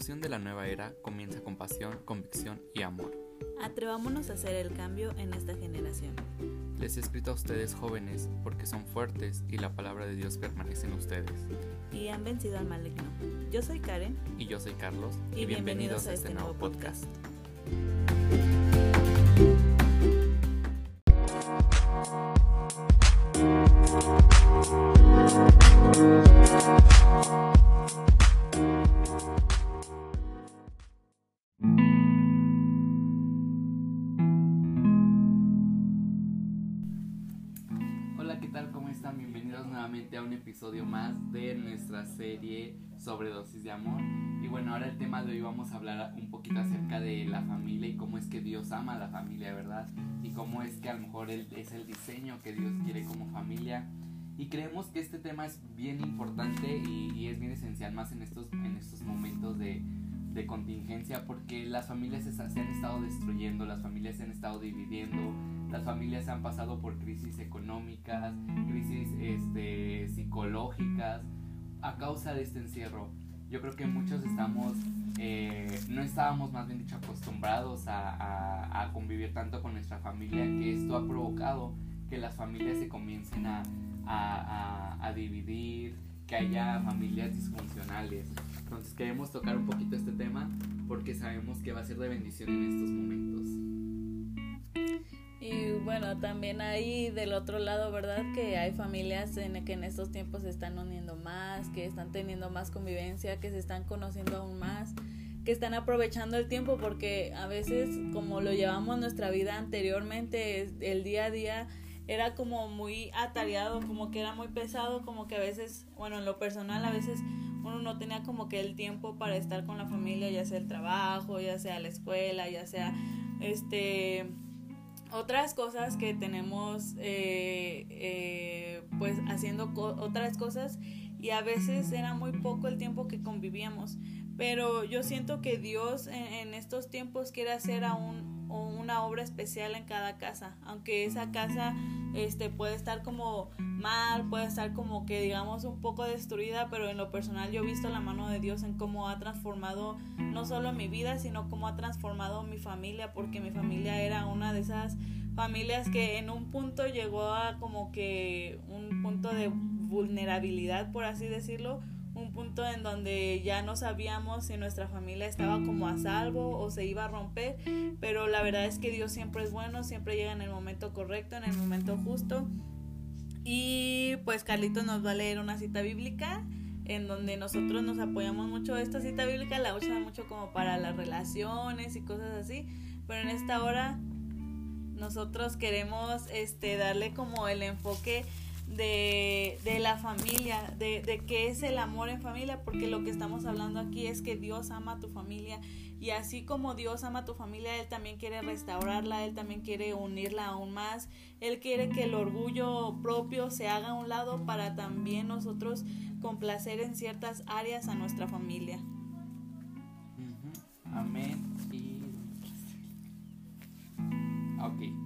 revolución de la nueva era comienza con pasión, convicción y amor. Atrevámonos a hacer el cambio en esta generación. Les he escrito a ustedes jóvenes porque son fuertes y la palabra de Dios permanece en ustedes. Y han vencido al maligno. Yo soy Karen. Y yo soy Carlos. Y, bienvenidos, a este, este nuevo podcast. Episodio más de nuestra serie sobre dosis de amor. Y bueno, ahora el tema de hoy vamos a hablar un poquito acerca de la familia y cómo es que Dios ama a la familia, ¿verdad? Y cómo es que a lo mejor es el diseño que Dios quiere como familia. Y creemos que este tema es bien importante y, es bien esencial más en estos, en estos momentos de, de contingencia porque las familias se, se, han estado destruyendo, las familias se han estado dividiendo, las familias han pasado por crisis económicas, crisis este, psicológicas a causa de este encierro. Yo creo que muchos estamos, eh, no estábamos más bien dicho acostumbrados a, convivir tanto con nuestra familia que esto ha provocado que las familias se comiencen a, a dividir, que haya familias disfuncionales. Entonces queremos tocar un poquito este tema porque sabemos que va a ser de bendición en estos momentos. Y bueno, también hay del otro lado, ¿verdad? Que hay familias en que en estos tiempos se están uniendo más, que están teniendo más convivencia, que se están conociendo aún más, que están aprovechando el tiempo porque a veces como lo llevamos nuestra vida anteriormente, el día a día era como muy atareado, como que era muy pesado, como que a veces, bueno, en lo personal a veces uno no tenía como que el tiempo para estar con la familia, ya sea el trabajo, ya sea la escuela, ya sea este otras cosas que tenemos eh, eh, pues haciendo otras cosas y a veces era muy poco el tiempo que convivíamos. Pero yo siento que Dios en, estos tiempos quiere hacer aún una obra especial en cada casa aunque esa casa este puede estar como mal puede estar como que digamos un poco destruida pero en lo personal yo he visto la mano de Dios en cómo ha transformado no solo mi vida sino cómo ha transformado mi familia porque mi familia era una de esas familias que en un punto llegó a como que un punto de vulnerabilidad por así decirlo un punto en donde ya no sabíamos si nuestra familia estaba como a salvo o se iba a romper, pero la verdad es que Dios siempre es bueno, siempre llega en el momento correcto, en el momento justo. Y pues Carlito nos va a leer una cita bíblica en donde nosotros nos apoyamos mucho. Esta cita bíblica la usan mucho como para las relaciones y cosas así, pero en esta hora nosotros queremos este darle como el enfoque de, la familia, de, de qué es el amor en familia, porque lo que estamos hablando aquí es que Dios ama a tu familia y así como Dios ama a tu familia, Él también quiere restaurarla, Él también quiere unirla aún más, Él quiere que el orgullo propio se haga a un lado para también nosotros complacer en ciertas áreas a nuestra familia. Amén. Ok.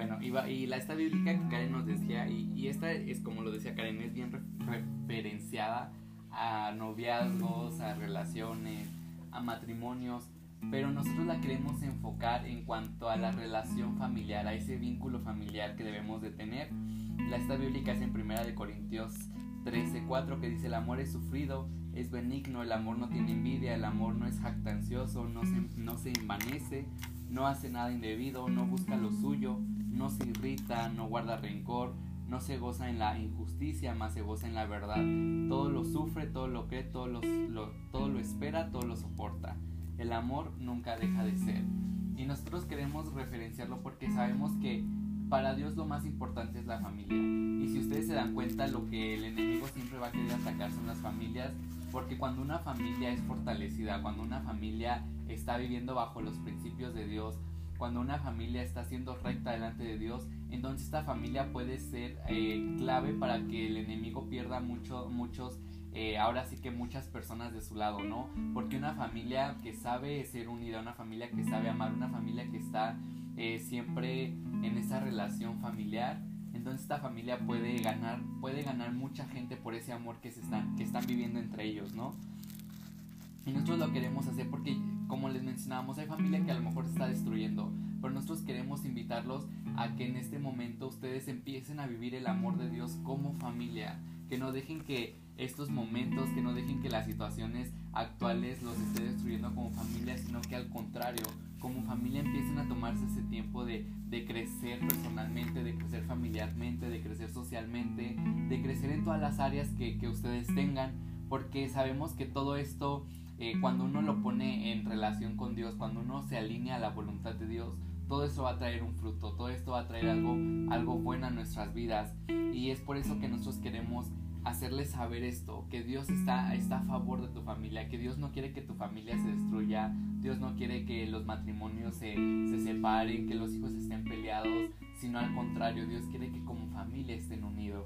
Bueno, y, y la esta bíblica que Karen nos decía, y, esta es como lo decía Karen, es bien referenciada a noviazgos, a relaciones, a matrimonios, pero nosotros la queremos enfocar en cuanto a la relación familiar, a ese vínculo familiar que debemos de tener. La esta bíblica es en primera de Corintios 13:4 que dice el amor es sufrido, es benigno, el amor no tiene envidia, el amor no es jactancioso, no se, no se envanece, no hace nada indebido, no busca lo suyo, no se irrita, no guarda rencor, no se goza en la injusticia, más se goza en la verdad. Todo lo sufre, todo lo cree, todo lo, todo lo espera, todo lo soporta. El amor nunca deja de ser. Y nosotros queremos referenciarlo porque sabemos que para Dios lo más importante es la familia. Y si ustedes se dan cuenta, lo que el enemigo siempre va a querer atacar son las familias, porque cuando una familia es fortalecida, cuando una familia está viviendo bajo los principios de Dios, cuando una familia está siendo recta delante de Dios, entonces esta familia puede ser eh, clave para que el enemigo pierda mucho, muchos, eh, ahora sí que muchas personas de su lado, ¿no? Porque una familia que sabe ser unida, una familia que sabe amar, una familia que está eh, siempre en esa relación familiar, entonces esta familia puede ganar, puede ganar mucha gente por ese amor que se están, que están viviendo entre ellos, ¿no? Y nosotros lo queremos hacer porque, como les mencionábamos, hay familia que a lo mejor se está destruyendo, pero nosotros queremos invitarlos a que en este momento ustedes empiecen a vivir el amor de Dios como familia, que no dejen que estos momentos, que no dejen que las situaciones actuales los esté destruyendo como familia, sino que al contrario, como familia empiecen a tomarse ese tiempo de, crecer personalmente, de crecer familiarmente, de crecer socialmente, de crecer en todas las áreas que ustedes tengan, porque sabemos que todo esto eh, cuando uno lo pone en relación con Dios, cuando uno se alinea a la voluntad de Dios, todo eso va a traer un fruto, todo esto va a traer algo, algo bueno a nuestras vidas. Y es por eso que nosotros queremos hacerles saber esto, que Dios está, está a favor de tu familia, que Dios no quiere que tu familia se destruya, Dios no quiere que los matrimonios se, se separen, que los hijos estén peleados, sino al contrario, Dios quiere que como familia estén unidos.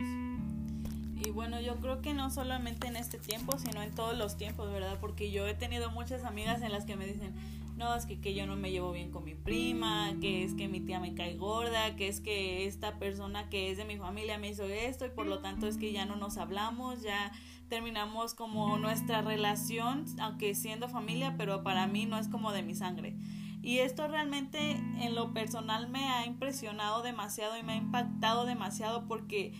Y bueno, yo creo que no solamente en este tiempo, sino en todos los tiempos, ¿verdad? Porque yo he tenido muchas amigas en las que me dicen, no, es que, que yo no me llevo bien con mi prima, que es que mi tía me cae gorda, que es que esta persona que es de mi familia me hizo esto y por lo tanto es que ya no nos hablamos, ya terminamos como nuestra relación, aunque siendo familia, pero para mí no es como de mi sangre. Y esto realmente en lo personal me ha impresionado demasiado y me ha impactado demasiado porque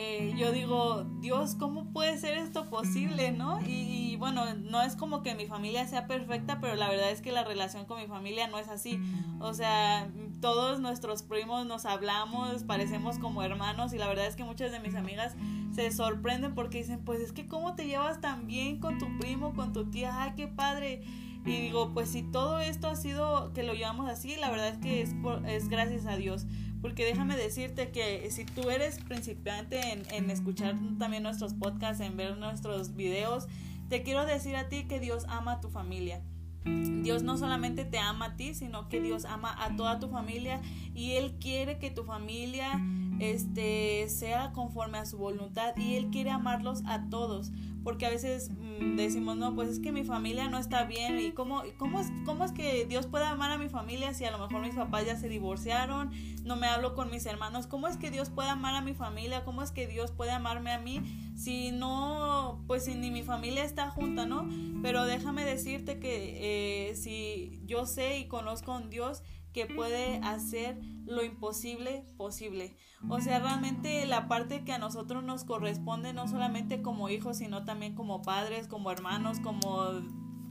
eh, yo digo, Dios, ¿cómo puede ser esto posible, no? Y, bueno, no es como que mi familia sea perfecta, pero la verdad es que la relación con mi familia no es así. O sea, todos nuestros primos nos hablamos, parecemos como hermanos y la verdad es que muchas de mis amigas se sorprenden porque dicen, pues es que ¿cómo te llevas tan bien con tu primo, con tu tía? ¡Ay, qué padre! Y digo, pues si todo esto ha sido que lo llevamos así, la verdad es que es, es gracias a Dios. Porque déjame decirte que si tú eres principiante en, en escuchar también nuestros podcasts, en ver nuestros videos, te quiero decir a ti que Dios ama a tu familia. Dios no solamente te ama a ti, sino que Dios ama a toda tu familia y Él quiere que tu familia este, sea conforme a su voluntad y Él quiere amarlos a todos porque a veces mm, decimos, no, pues es que mi familia no está bien y cómo, cómo, es, cómo es que Dios puede amar a mi familia si a lo mejor mis papás ya se divorciaron, no me hablo con mis hermanos, cómo es que Dios puede amar a mi familia, cómo es que Dios puede amarme a mí si no, pues si ni mi familia está junta, ¿no? Pero déjame decirte que eh, si yo sé y conozco a Dios, que puede hacer lo imposible posible. O sea, realmente la parte que a nosotros nos corresponde, no solamente como hijos, sino también como padres, como hermanos, como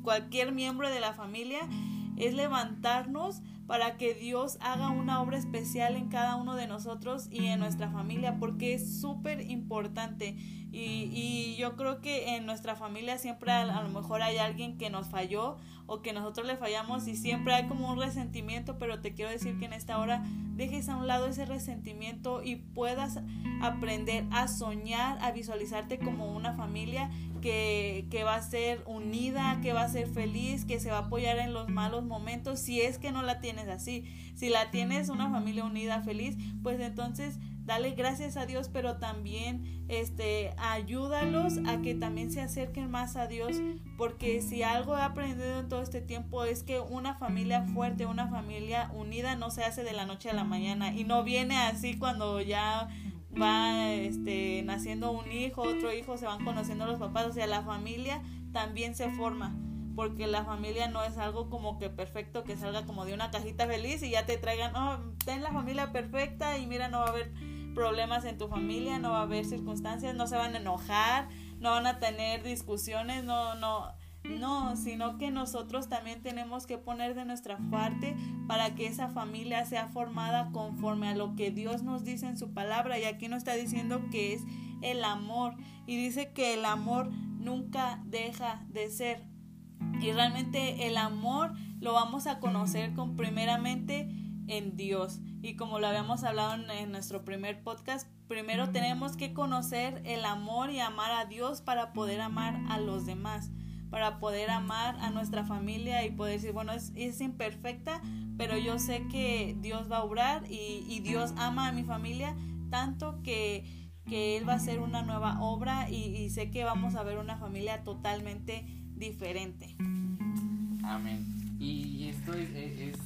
cualquier miembro de la familia, es levantarnos para que Dios haga una obra especial en cada uno de nosotros y en nuestra familia, porque es súper importante. Y, y, yo creo que en nuestra familia siempre a, lo mejor hay alguien que nos falló o que nosotros le fallamos y siempre hay como un resentimiento, pero te quiero decir que en esta hora dejes a un lado ese resentimiento y puedas aprender a soñar, a visualizarte como una familia que, va a ser unida, que va a ser feliz, que se va a apoyar en los malos momentos, si es que no la tienes así. Si la tienes una familia unida, feliz, pues entonces dale gracias a Dios, pero también este ayúdalos a que también se acerquen más a Dios, porque si algo he aprendido en todo este tiempo es que una familia fuerte, una familia unida no se hace de la noche a la mañana y no viene así cuando ya va este naciendo un hijo, otro hijo, se van conociendo los papás, o sea, la familia también se forma porque la familia no es algo como que perfecto que salga como de una cajita feliz y ya te traigan, oh, ten la familia perfecta y mira, no va a haber problemas en tu familia, no va a haber circunstancias, no se van a enojar, no van a tener discusiones, no, no, no, sino que nosotros también tenemos que poner de nuestra parte para que esa familia sea formada conforme a lo que Dios nos dice en su palabra. Y aquí nos está diciendo que es el amor. Y dice que el amor nunca deja de ser. Y realmente el amor lo vamos a conocer con primeramente en Dios. Y como lo habíamos hablado en, nuestro primer podcast, primero tenemos que conocer el amor y amar a Dios para poder amar a los demás, para poder amar a nuestra familia y poder decir, bueno, es, es imperfecta, pero yo sé que Dios va a obrar y, Dios ama a mi familia tanto que, que Él va a hacer una nueva obra y, sé que vamos a ver una familia totalmente diferente. Amén. Y esto es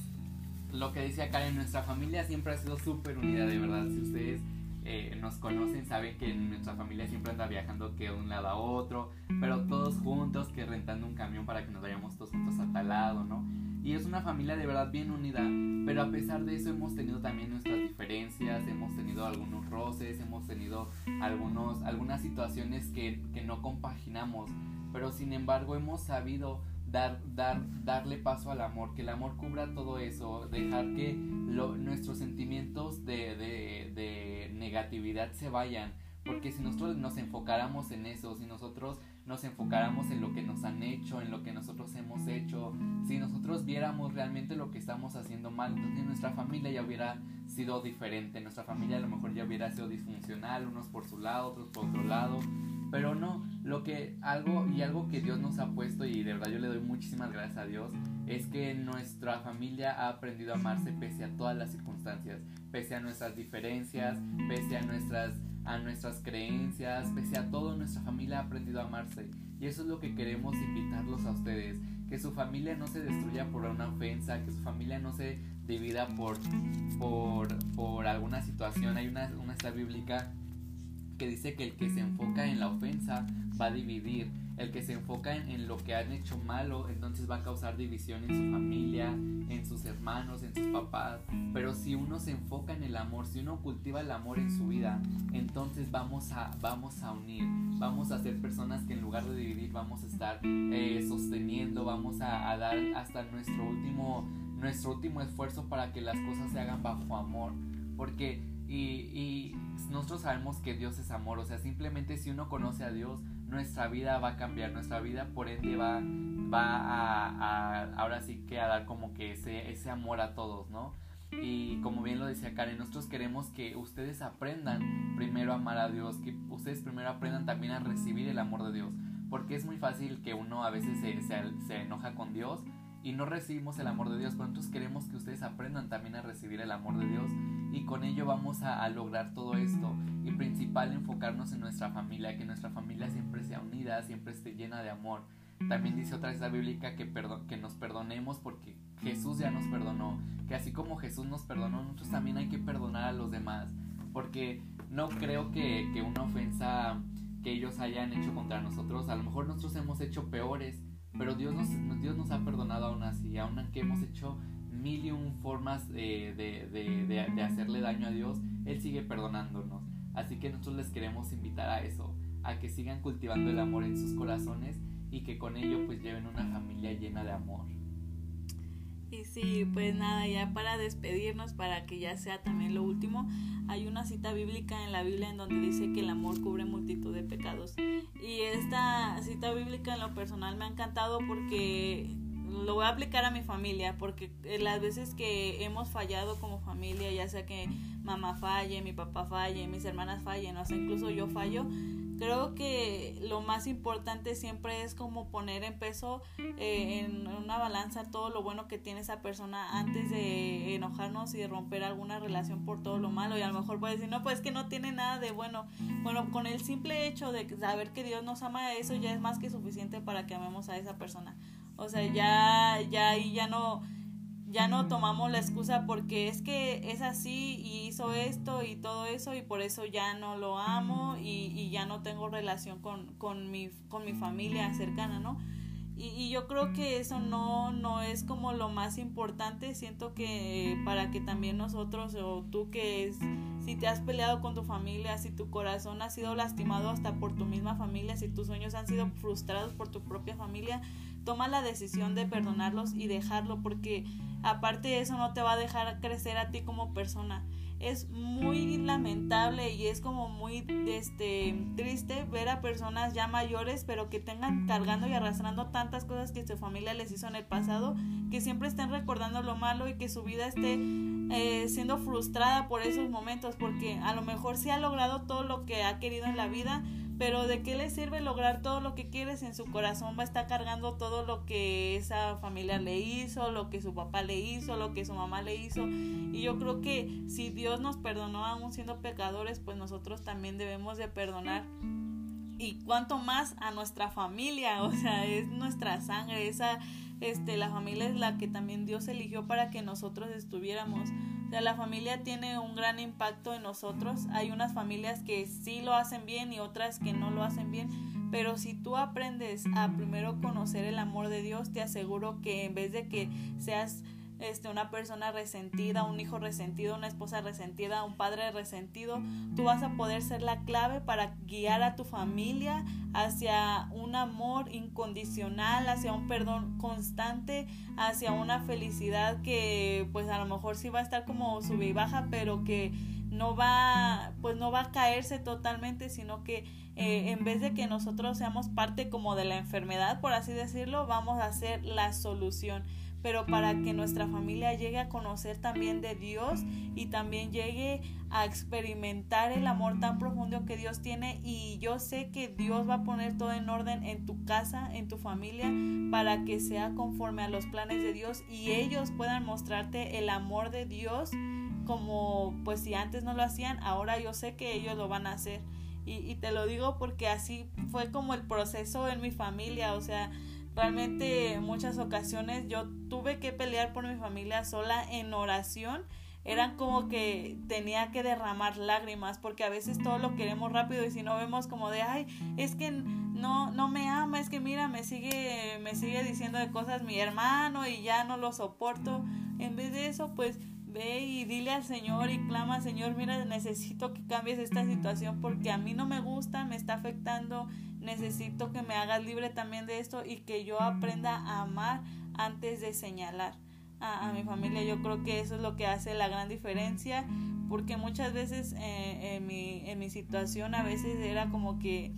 lo que decía Karen, nuestra familia siempre ha sido súper unida, de verdad. Si ustedes eh, nos conocen saben que nuestra familia siempre anda viajando que de un lado a otro, pero todos juntos, que rentando un camión para que nos vayamos todos juntos a tal lado, ¿no? Y es una familia de verdad bien unida, pero a pesar de eso hemos tenido también nuestras diferencias, hemos tenido algunos roces, hemos tenido algunos, algunas situaciones que, que no compaginamos, pero sin embargo hemos sabido dar, dar, darle paso al amor, que el amor cubra todo eso, dejar que nuestros sentimientos de, de, de negatividad se vayan. Porque si nosotros nos enfocáramos en eso, si nosotros nos enfocáramos en lo que nos han hecho, en lo que nosotros hemos hecho, si nosotros viéramos realmente lo que estamos haciendo mal, entonces nuestra familia ya hubiera sido diferente, nuestra familia a lo mejor ya hubiera sido disfuncional, unos por su lado, otros por otro lado, pero no, lo que algo y algo que Dios nos ha puesto y de verdad yo le doy muchísimas gracias a Dios es que nuestra familia ha aprendido a amarse pese a todas las circunstancias, pese a nuestras diferencias, pese a nuestras a nuestras creencias, pese a todo nuestra familia ha aprendido a amarse y eso es lo que queremos invitarlos a ustedes, que su familia no se destruya por una ofensa, que su familia no se divida por por, por alguna situación. Hay una, una bíblica que dice que el que se enfoca en la ofensa va a dividir. El que se enfoca en, lo que han hecho malo, entonces va a causar división en su familia, en sus hermanos, en sus papás. Pero si uno se enfoca en el amor, si uno cultiva el amor en su vida, entonces vamos a, vamos a unir, vamos a ser personas que en lugar de dividir vamos a estar eh, sosteniendo, vamos a, a dar hasta nuestro último, nuestro último esfuerzo para que las cosas se hagan bajo amor. Porque y, nosotros sabemos que Dios es amor, o sea, simplemente si uno conoce a Dios, nuestra vida va a cambiar, nuestra vida por ende va, va a, ahora sí que a dar como que ese, ese amor a todos, ¿no? Y como bien lo decía Karen, nosotros queremos que ustedes aprendan primero a amar a Dios, que ustedes primero aprendan también a recibir el amor de Dios, porque es muy fácil que uno a veces se, se enoja con Dios y no recibimos el amor de Dios, pero nosotros queremos que ustedes aprendan también a recibir el amor de Dios y con ello vamos a, lograr todo esto y principal enfocarnos en nuestra familia, que nuestra familia siempre sea unida, siempre esté llena de amor. También dice otra vez la bíblica que, que nos perdonemos porque Jesús ya nos perdonó, que así como Jesús nos perdonó, nosotros también hay que perdonar a los demás, porque no creo que, que una ofensa que ellos hayan hecho contra nosotros, a lo mejor nosotros hemos hecho peores, pero Dios nos, Dios nos ha perdonado aún así, aún que hemos hecho mil y un formas de, de, de, hacerle daño a Dios, Él sigue perdonándonos. Así que nosotros les queremos invitar a eso, a que sigan cultivando el amor en sus corazones y que con ello pues lleven una familia llena de amor. Y sí, pues nada, ya para despedirnos, para que ya sea también lo último, hay una cita bíblica en la Biblia en donde dice que el amor cubre multitud de pecados. Y esta cita bíblica en lo personal me ha encantado porque lo voy a aplicar a mi familia, porque las veces que hemos fallado como familia, ya sea que mamá falle, mi papá falle, mis hermanas fallen, o sea, incluso yo fallo, creo que lo más importante siempre es como poner en peso eh, en una balanza todo lo bueno que tiene esa persona antes de enojarnos y de romper alguna relación por todo lo malo. Y a lo mejor puede decir no pues que no tiene nada de bueno bueno con el simple hecho de saber que Dios nos ama eso ya es más que suficiente para que amemos a esa persona o sea ya ya ahí ya no ya no tomamos la excusa porque es que es así y hizo esto y todo eso y por eso ya no lo amo y, y ya no tengo relación con, con, mi, con mi familia cercana, ¿no? Y, y, yo creo que eso no, no es como lo más importante. Siento que para que también nosotros o tú que es, si te has peleado con tu familia, si tu corazón ha sido lastimado hasta por tu misma familia, si tus sueños han sido frustrados por tu propia familia, toma la decisión de perdonarlos y dejarlo porque aparte eso no te va a dejar crecer a ti como persona. Es muy lamentable y es como muy este, triste ver a personas ya mayores pero que tengan cargando y arrastrando tantas cosas que su familia les hizo en el pasado, que siempre estén recordando lo malo y que su vida esté eh, siendo frustrada por esos momentos porque a lo mejor sí ha logrado todo lo que ha querido en la vida, pero ¿de qué le sirve lograr todo lo que quieres en su corazón? Va a estar cargando todo lo que esa familia le hizo, lo que su papá le hizo, lo que su mamá le hizo. Y yo creo que si Dios nos perdonó aún siendo pecadores, pues nosotros también debemos de perdonar. Y cuanto más a nuestra familia, o sea, es nuestra sangre, esa, este, la familia es la que también Dios eligió para que nosotros estuviéramos. Sea, la familia tiene un gran impacto en nosotros. Hay unas familias que sí lo hacen bien y otras que no lo hacen bien. Pero si tú aprendes a primero conocer el amor de Dios, te aseguro que en vez de que seas este, una persona resentida, un hijo resentido, una esposa resentida, un padre resentido, tú vas a poder ser la clave para guiar a tu familia hacia un amor incondicional, hacia un perdón constante, hacia una felicidad que pues a lo mejor sí va a estar como sube y baja, pero que no va pues no va a caerse totalmente, sino que eh, en vez de que nosotros seamos parte como de la enfermedad, por así decirlo, vamos a ser la solución pero para que nuestra familia llegue a conocer también de Dios y también llegue a experimentar el amor tan profundo que Dios tiene y yo sé que Dios va a poner todo en orden en tu casa, en tu familia, para que sea conforme a los planes de Dios y ellos puedan mostrarte el amor de Dios como pues si antes no lo hacían, ahora yo sé que ellos lo van a hacer. Y, y te lo digo porque así fue como el proceso en mi familia, o sea, Realmente en muchas ocasiones yo tuve que pelear por mi familia sola en oración. Eran como que tenía que derramar lágrimas porque a veces todo lo queremos rápido y si no vemos como de ay es que no no me ama es que mira me sigue me sigue diciendo de cosas mi hermano y ya no lo soporto en vez de eso pues ve y dile al Señor y clama, Señor, mira, necesito que cambies esta situación porque a mí no me gusta, me está afectando, necesito que me hagas libre también de esto y que yo aprenda a amar antes de señalar a, mi familia. Yo creo que eso es lo que hace la gran diferencia porque muchas veces eh, en, mi, en mi situación a veces era como que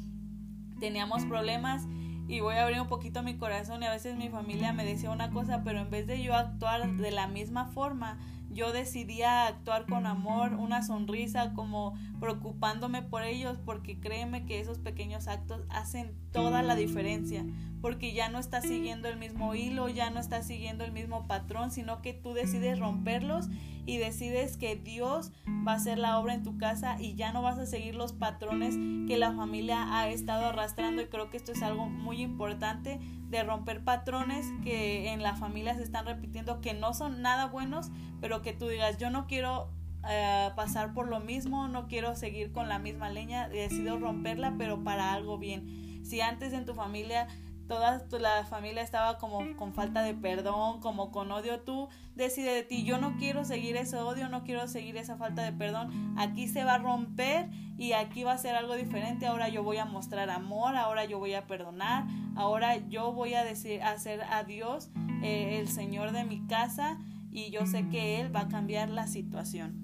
teníamos problemas y voy a abrir un poquito mi corazón y a veces mi familia me decía una cosa, pero en vez de yo actuar de la misma forma, yo decidía actuar con amor, una sonrisa, como preocupándome por ellos, porque créeme que esos pequeños actos hacen toda la diferencia, porque ya no estás siguiendo el mismo hilo, ya no estás siguiendo el mismo patrón, sino que tú decides romperlos y decides que Dios va a hacer la obra en tu casa y ya no vas a seguir los patrones que la familia ha estado arrastrando y creo que esto es algo muy importante de romper patrones que en la familia se están repitiendo que no son nada buenos, pero que tú digas, yo no quiero eh, pasar por lo mismo, no quiero seguir con la misma leña, decido romperla, pero para algo bien. Si antes en tu familia toda la familia estaba como con falta de perdón, como con odio, tú decides de ti, yo no quiero seguir ese odio, no quiero seguir esa falta de perdón, aquí se va a romper y aquí va a ser algo diferente, ahora yo voy a mostrar amor, ahora yo voy a perdonar, ahora yo voy a decir, hacer a Dios eh, el Señor de mi casa y yo sé que Él va a cambiar la situación.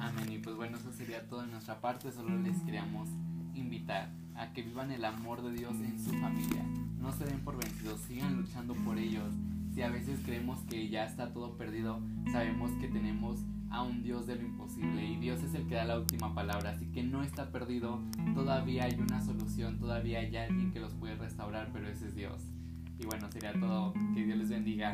Amén, y pues bueno, eso sería todo en nuestra parte, solo les queríamos invitar a que vivan el amor de Dios en su familia. No se den por vencidos, sigan luchando por ellos. Si a veces creemos que ya está todo perdido, sabemos que tenemos a un Dios de lo imposible y Dios es el que da la última palabra, así que no está perdido, todavía hay una solución, todavía hay alguien que los puede restaurar, pero ese es Dios. Y bueno, sería todo, que Dios les bendiga.